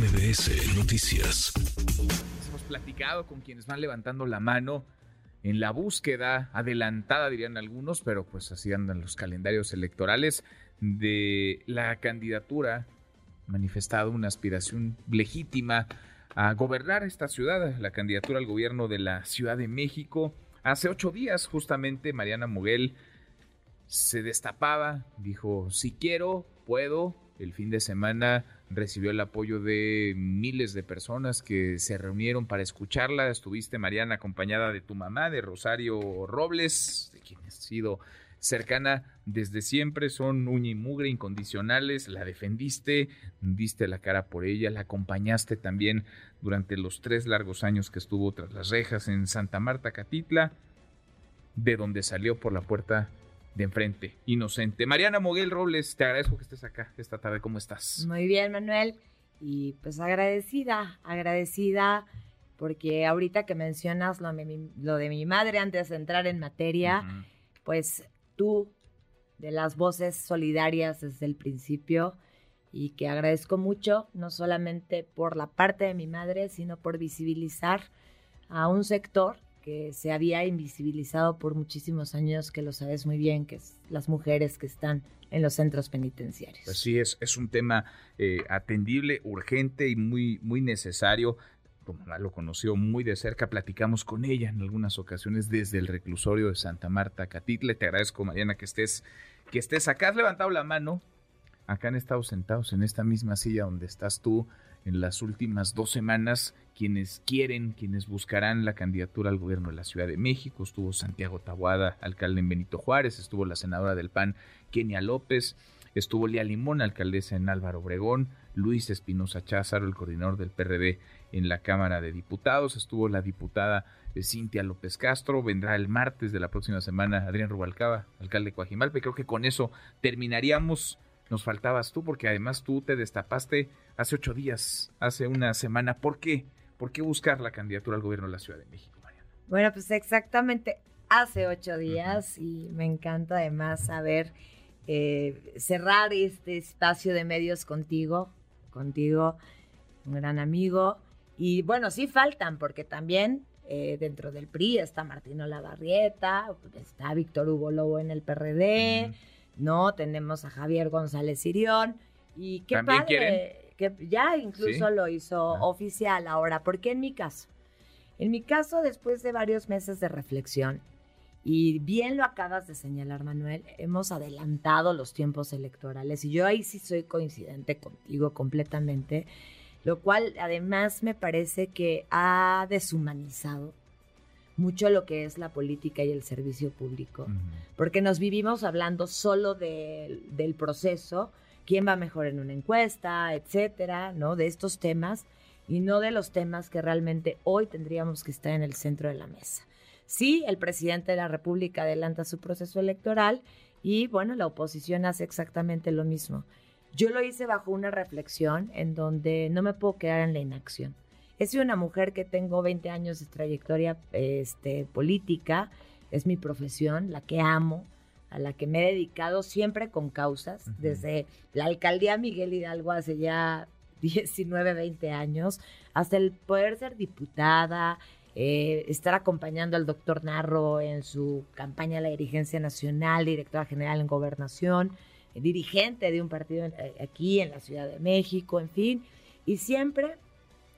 MBS Noticias. Hemos platicado con quienes van levantando la mano en la búsqueda adelantada, dirían algunos, pero pues así andan los calendarios electorales de la candidatura manifestado una aspiración legítima a gobernar esta ciudad, la candidatura al gobierno de la Ciudad de México. Hace ocho días, justamente, Mariana Moguel se destapaba, dijo, si quiero, puedo. El fin de semana recibió el apoyo de miles de personas que se reunieron para escucharla. Estuviste, Mariana, acompañada de tu mamá, de Rosario Robles, de quien has sido cercana desde siempre, son uña y mugre incondicionales, la defendiste, diste la cara por ella, la acompañaste también durante los tres largos años que estuvo tras las rejas en Santa Marta, Catitla, de donde salió por la puerta de enfrente, inocente. Mariana Moguel Robles, te agradezco que estés acá esta tarde, ¿cómo estás? Muy bien, Manuel, y pues agradecida, agradecida porque ahorita que mencionas lo, de mi madre antes de entrar en materia, pues tú de las voces solidarias desde el principio y que agradezco mucho, no solamente por la parte de mi madre, sino por visibilizar a un sector que se había invisibilizado por muchísimos años, que lo sabes muy bien, que es las mujeres que están en los centros penitenciarios. Pues sí, es, es un tema eh, atendible, urgente y muy, muy necesario como lo conoció muy de cerca, platicamos con ella en algunas ocasiones desde el reclusorio de Santa Marta, Catitle. Te agradezco, Mariana, que estés, que estés acá. Has levantado la mano. Acá han estado sentados en esta misma silla donde estás tú en las últimas dos semanas quienes quieren, quienes buscarán la candidatura al gobierno de la Ciudad de México. Estuvo Santiago Tabuada, alcalde en Benito Juárez, estuvo la senadora del PAN, Kenia López, estuvo Lía Limón, alcaldesa en Álvaro Obregón, Luis Espinosa Cházaro, el coordinador del PRD en la Cámara de Diputados. Estuvo la diputada eh, Cintia López Castro. Vendrá el martes de la próxima semana Adrián Rubalcaba, alcalde de Coajimalpe. Creo que con eso terminaríamos. Nos faltabas tú, porque además tú te destapaste hace ocho días, hace una semana. ¿Por qué? ¿Por qué buscar la candidatura al gobierno de la Ciudad de México, Mariana? Bueno, pues exactamente hace ocho días y me encanta además saber eh, cerrar este espacio de medios contigo, contigo, un gran amigo y bueno, sí faltan, porque también eh, dentro del PRI está Martino Lavarrieta, está Víctor Hugo Lobo en el PRD, ¿no? Tenemos a Javier González Sirión. Y qué padre, que ya incluso lo hizo ah. oficial ahora, porque en mi caso, en mi caso, después de varios meses de reflexión, y bien lo acabas de señalar, Manuel, hemos adelantado los tiempos electorales y yo ahí sí soy coincidente contigo completamente lo cual además me parece que ha deshumanizado mucho lo que es la política y el servicio público, porque nos vivimos hablando solo del proceso, quién va mejor en una encuesta, etcétera, ¿no? De estos temas y no de los temas que realmente hoy tendríamos que estar en el centro de la mesa. Sí, el presidente de la República adelanta su proceso electoral y bueno, la oposición hace exactamente lo mismo. Yo lo hice bajo una reflexión en donde no me puedo quedar en la inacción. He sido una mujer que tengo 20 años de trayectoria este, política, es mi profesión, la que amo, a la que me he dedicado siempre con causas, desde la alcaldía Miguel Hidalgo hace ya 19, 20 años, hasta el poder ser diputada, eh, estar acompañando al doctor Narro en su campaña a la dirigencia nacional, directora general en gobernación dirigente de un partido eh, aquí en la Ciudad de México, en fin, y siempre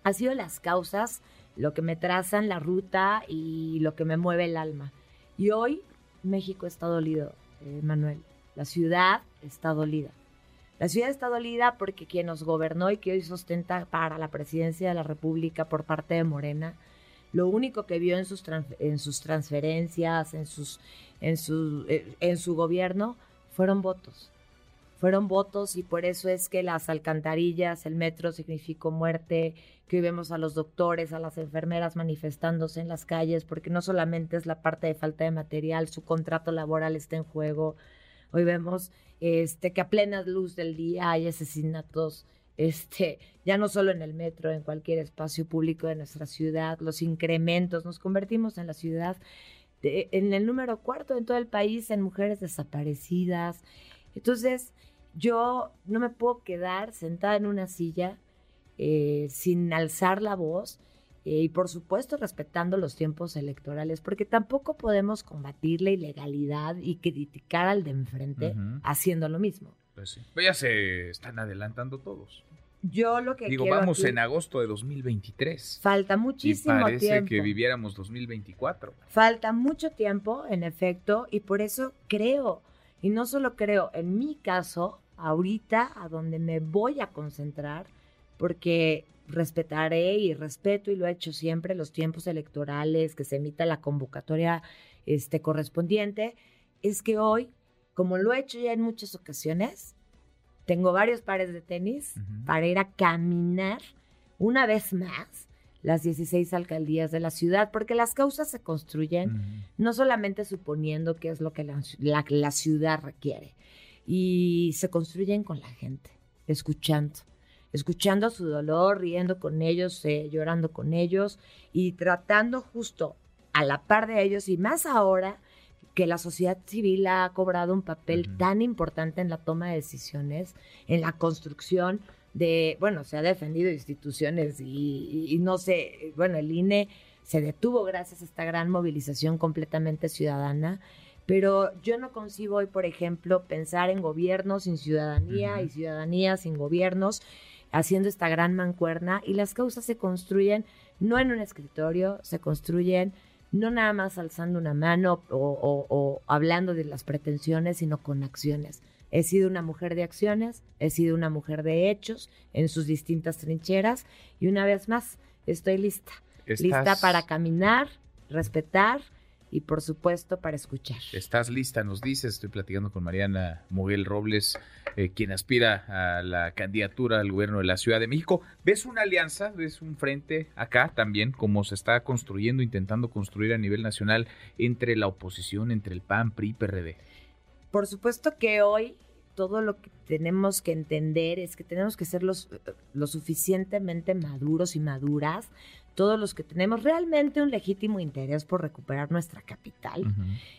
ha sido las causas lo que me trazan la ruta y lo que me mueve el alma. Y hoy México está dolido, eh, Manuel. La ciudad está dolida. La ciudad está dolida porque quien nos gobernó y que hoy sustenta para la presidencia de la República por parte de Morena, lo único que vio en sus, en sus transferencias, en, sus, en, su, eh, en su gobierno, fueron votos fueron votos y por eso es que las alcantarillas, el metro significó muerte, que hoy vemos a los doctores, a las enfermeras manifestándose en las calles, porque no solamente es la parte de falta de material, su contrato laboral está en juego. Hoy vemos este, que a plena luz del día hay asesinatos, este, ya no solo en el metro, en cualquier espacio público de nuestra ciudad, los incrementos, nos convertimos en la ciudad en el número cuarto en todo el país en mujeres desaparecidas. Entonces, yo no me puedo quedar sentada en una silla eh, sin alzar la voz eh, y por supuesto respetando los tiempos electorales, porque tampoco podemos combatir la ilegalidad y criticar al de enfrente haciendo lo mismo. Pues sí. Pero ya se están adelantando todos. Yo lo que Digo, quiero vamos aquí- en agosto de 2023. falta Y muchísimo parece tiempo. que viviéramos 2024. Falta mucho tiempo, en efecto, y por eso creo, y no solo creo, en mi caso, ahorita a donde me voy a concentrar, porque respetaré y respeto, y lo he hecho siempre, los tiempos electorales, que se emita la convocatoria este, correspondiente, es que hoy, como lo he hecho ya en muchas ocasiones, tengo varios pares de tenis para ir a caminar una vez más las 16 alcaldías de la ciudad, porque las causas se construyen no solamente suponiendo qué es lo que la, la- la ciudad requiere, y se construyen con la gente, escuchando, escuchando su dolor, riendo con ellos, eh, llorando con ellos y tratando justo a la par de ellos y más ahora que la sociedad civil ha cobrado un papel tan importante en la toma de decisiones, en la construcción de, bueno, se ha defendido instituciones y, y- y no sé, bueno, el INE se detuvo gracias a esta gran movilización completamente ciudadana, pero yo no concibo hoy, por ejemplo, pensar en gobiernos sin ciudadanía y ciudadanía sin gobiernos, haciendo esta gran mancuerna y las causas se construyen no en un escritorio, se construyen no nada más alzando una mano o, o- o hablando de las pretensiones, sino con acciones. He sido una mujer de acciones, he sido una mujer de hechos en sus distintas trincheras y una vez más estoy lista, lista para caminar, respetar y por supuesto para escuchar. Estás lista, nos dices. Estoy platicando con Mariana Moguel Robles, eh, quien aspira a la candidatura al gobierno de la Ciudad de México. ¿Ves una alianza, ves un frente acá también, como se está construyendo, intentando construir a nivel nacional entre la oposición, entre el PAN, PRI, PRD? Por supuesto que hoy todo lo que tenemos que entender es que tenemos que ser los, lo suficientemente maduros y maduras, todos los que tenemos realmente un legítimo interés por recuperar nuestra capital,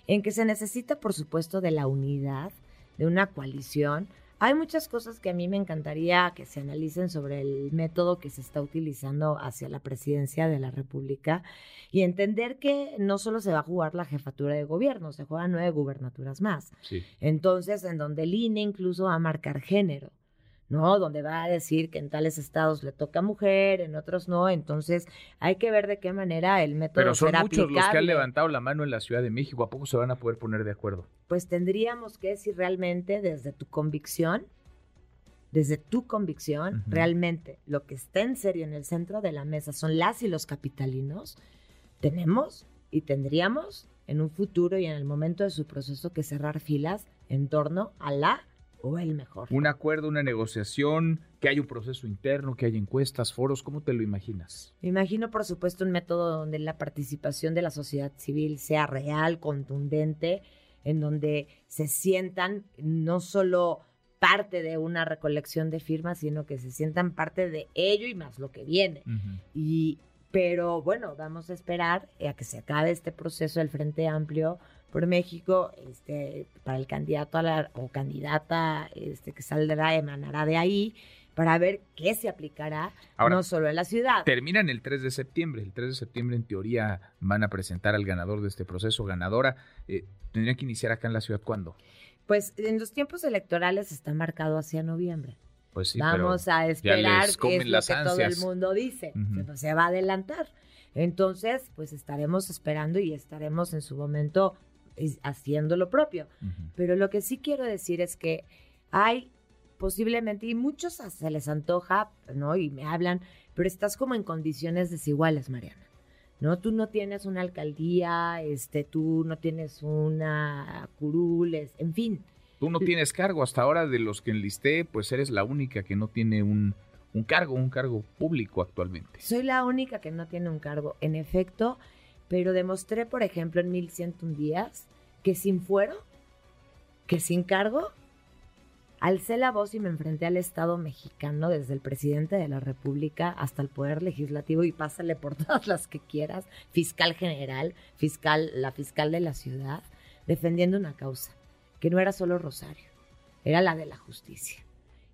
en que se necesita, por supuesto, de la unidad, de una coalición. Hay muchas cosas que a mí me encantaría que se analicen sobre el método que se está utilizando hacia la presidencia de la República y entender que no solo se va a jugar la jefatura de gobierno, se juegan nueve gubernaturas más. Sí. Entonces, en donde el INE incluso va a marcar género, ¿no? Donde va a decir que en tales estados le toca mujer, en otros no. Entonces, hay que ver de qué manera el método Pero son será muchos los que han levantado la mano en la Ciudad de México. ¿A poco se van a poder poner de acuerdo? Pues tendríamos que si realmente desde tu convicción, desde tu convicción, realmente lo que está en serio en el centro de la mesa son las y los capitalinos, tenemos y tendríamos en un futuro y en el momento de su proceso que cerrar filas en torno a la o el mejor. Un acuerdo, una negociación, que haya un proceso interno, que haya encuestas, foros, ¿cómo te lo imaginas? Me imagino, por supuesto, un método donde la participación de la sociedad civil sea real, contundente, en donde se sientan no solo parte de una recolección de firmas, sino que se sientan parte de ello y más lo que viene. Y, pero bueno, vamos a esperar a que se acabe este proceso del Frente Amplio por México, este, para el candidato a la, o candidata este, que saldrá, emanará de ahí, para ver qué se aplicará, Ahora, no solo en la ciudad. Terminan el 3 de septiembre. El 3 de septiembre, en teoría, van a presentar al ganador de este proceso, ganadora. Eh, ¿Tendría que iniciar acá en la ciudad cuándo? Pues en los tiempos electorales está marcado hacia noviembre. Pues sí, Vamos pero a esperar comen es lo que todo el mundo dice. Pues se va a adelantar. Entonces, pues estaremos esperando y estaremos en su momento haciendo lo propio. Pero lo que sí quiero decir es que hay posiblemente, y muchos se les antoja, ¿no? Y me hablan, pero estás como en condiciones desiguales, Mariana. ¿No? Tú no tienes una alcaldía, este, tú no tienes una curul, es- en fin. Tú no tienes cargo. Hasta ahora, de los que enlisté, pues eres la única que no tiene un, un cargo, un cargo público actualmente. Soy la única que no tiene un cargo, en efecto, pero demostré, por ejemplo, en 1101 días que sin fuero, que sin cargo, alcé la voz y me enfrenté al Estado mexicano, desde el presidente de la República hasta el Poder Legislativo, y pásale por todas las que quieras, fiscal general, fiscal, la fiscal de la ciudad, defendiendo una causa, que no era solo Rosario, era la de la justicia.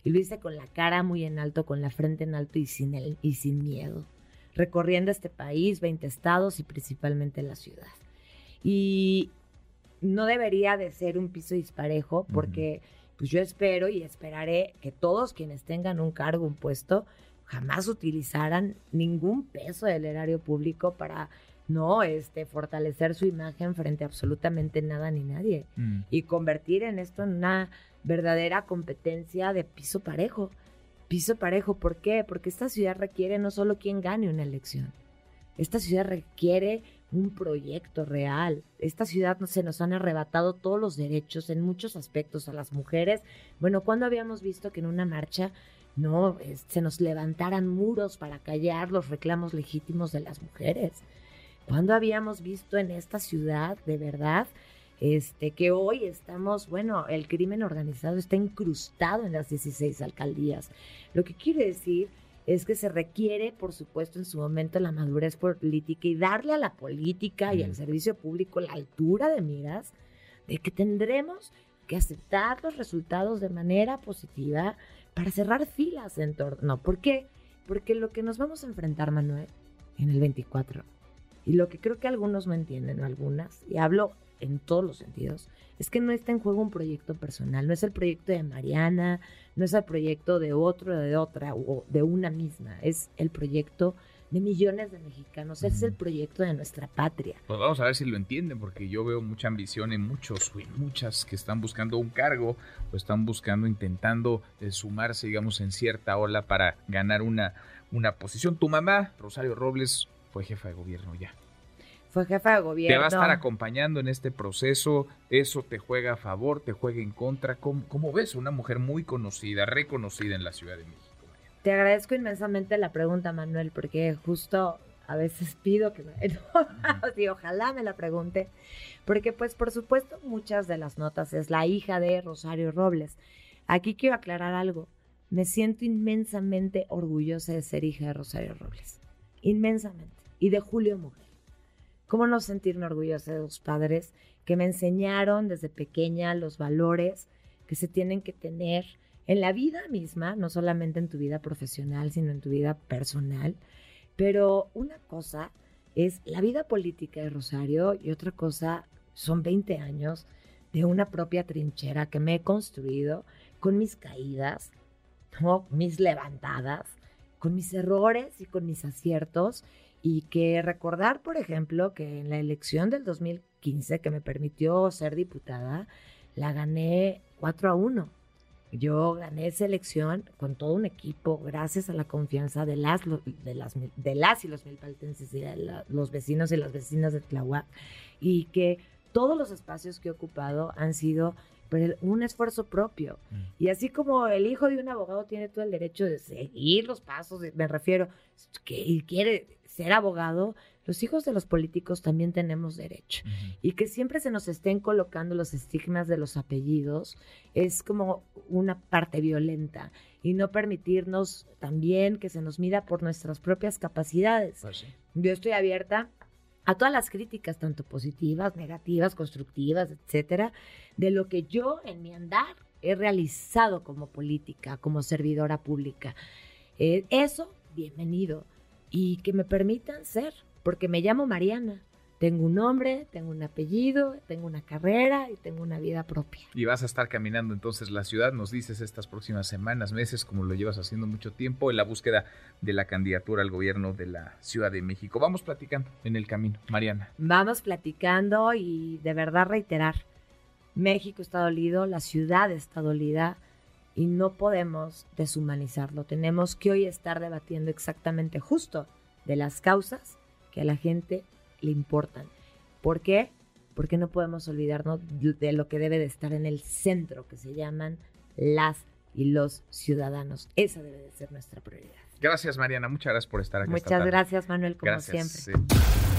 Y lo hice con la cara muy en alto, con la frente en alto y sin, el, y sin miedo. Recorriendo este país, 20 estados y principalmente la ciudad. Y no debería de ser un piso disparejo porque pues yo espero y esperaré que todos quienes tengan un cargo, un puesto, jamás utilizaran ningún peso del erario público para no este fortalecer su imagen frente a absolutamente nada ni nadie Mm. y convertir en esto en una verdadera competencia de piso parejo. Piso parejo, ¿por qué? Porque esta ciudad requiere no solo quien gane una elección. Esta ciudad requiere un proyecto real. Esta ciudad se nos han arrebatado todos los derechos en muchos aspectos a las mujeres. Bueno, ¿cuándo habíamos visto que en una marcha no se nos levantaran muros para callar los reclamos legítimos de las mujeres? ¿Cuándo habíamos visto en esta ciudad de verdad este, que hoy estamos, bueno, el crimen organizado está incrustado en las 16 alcaldías. Lo que quiere decir es que se requiere, por supuesto, en su momento la madurez política y darle a la política y al servicio público la altura de miras de que tendremos que aceptar los resultados de manera positiva para cerrar filas en torno. ¿Por qué? Porque lo que nos vamos a enfrentar, Manuel, en el 24, y lo que creo que algunos no entienden, algunas, y hablo en todos los sentidos, es que no está en juego un proyecto personal, no es el proyecto de Mariana, no es el proyecto de otro, de otra, o de una misma, es el proyecto de millones de mexicanos, es el proyecto de nuestra patria. Pues vamos a ver si lo entienden, porque yo veo mucha ambición en muchos en muchas que están buscando un cargo o están buscando, intentando eh, sumarse, digamos, en cierta ola para ganar una, una posición. Tu mamá, Rosario Robles, fue jefa de gobierno ya. Fue jefa de gobierno. Te va a estar acompañando en este proceso, eso te juega a favor, te juega en contra. ¿Cómo, cómo ves? Una mujer muy conocida, reconocida en la Ciudad de México. María. Te agradezco inmensamente la pregunta, Manuel, porque justo a veces pido que me... Sí, ojalá me la pregunte, porque pues por supuesto muchas de las notas es la hija de Rosario Robles. Aquí quiero aclarar algo. Me siento inmensamente orgullosa de ser hija de Rosario Robles. Inmensamente. Y de Julio Mujer. ¿Cómo no sentirme orgullosa de dos padres que me enseñaron desde pequeña los valores que se tienen que tener en la vida misma, no solamente en tu vida profesional, sino en tu vida personal? Pero una cosa es la vida política de Rosario y otra cosa son 20 años de una propia trinchera que me he construido con mis caídas, ¿no? mis levantadas, con mis errores y con mis aciertos y que recordar, por ejemplo, que en la elección del 2015 que me permitió ser diputada, la gané 4 a 1. Yo gané esa elección con todo un equipo, gracias a la confianza de las, de las, de las y los milpaltenses y de la- los vecinos y las vecinas de Tlahuac, y que todos los espacios que he ocupado han sido por el- un esfuerzo propio. Y así como el hijo de un abogado tiene todo el derecho de seguir los pasos, me refiero, que quiere ser abogado, los hijos de los políticos también tenemos derecho. Y que siempre se nos estén colocando los estigmas de los apellidos es como una parte violenta y no permitirnos también que se nos mida por nuestras propias capacidades. Pues sí. Yo estoy abierta a todas las críticas, tanto positivas, negativas, constructivas, etcétera, de lo que yo en mi andar he realizado como política, como servidora pública. Eh, eso, bienvenido. Y que me permitan ser, porque me llamo Mariana. Tengo un nombre, tengo un apellido, tengo una carrera y tengo una vida propia. Y vas a estar caminando entonces la ciudad, nos dices estas próximas semanas, meses, como lo llevas haciendo mucho tiempo, en la búsqueda de la candidatura al gobierno de la Ciudad de México. Vamos platicando en el camino, Mariana. Vamos platicando y de verdad reiterar, México está dolido, la ciudad está dolida y no podemos deshumanizarlo. Tenemos que hoy estar debatiendo exactamente justo de las causas que a la gente le importan. ¿Por qué? Porque no podemos olvidarnos de lo que debe de estar en el centro, que se llaman las y los ciudadanos. Esa debe de ser nuestra prioridad. Gracias, Mariana. Muchas gracias por estar aquí. esta Muchas tarde. gracias, Manuel, como Gracias. siempre. Sí.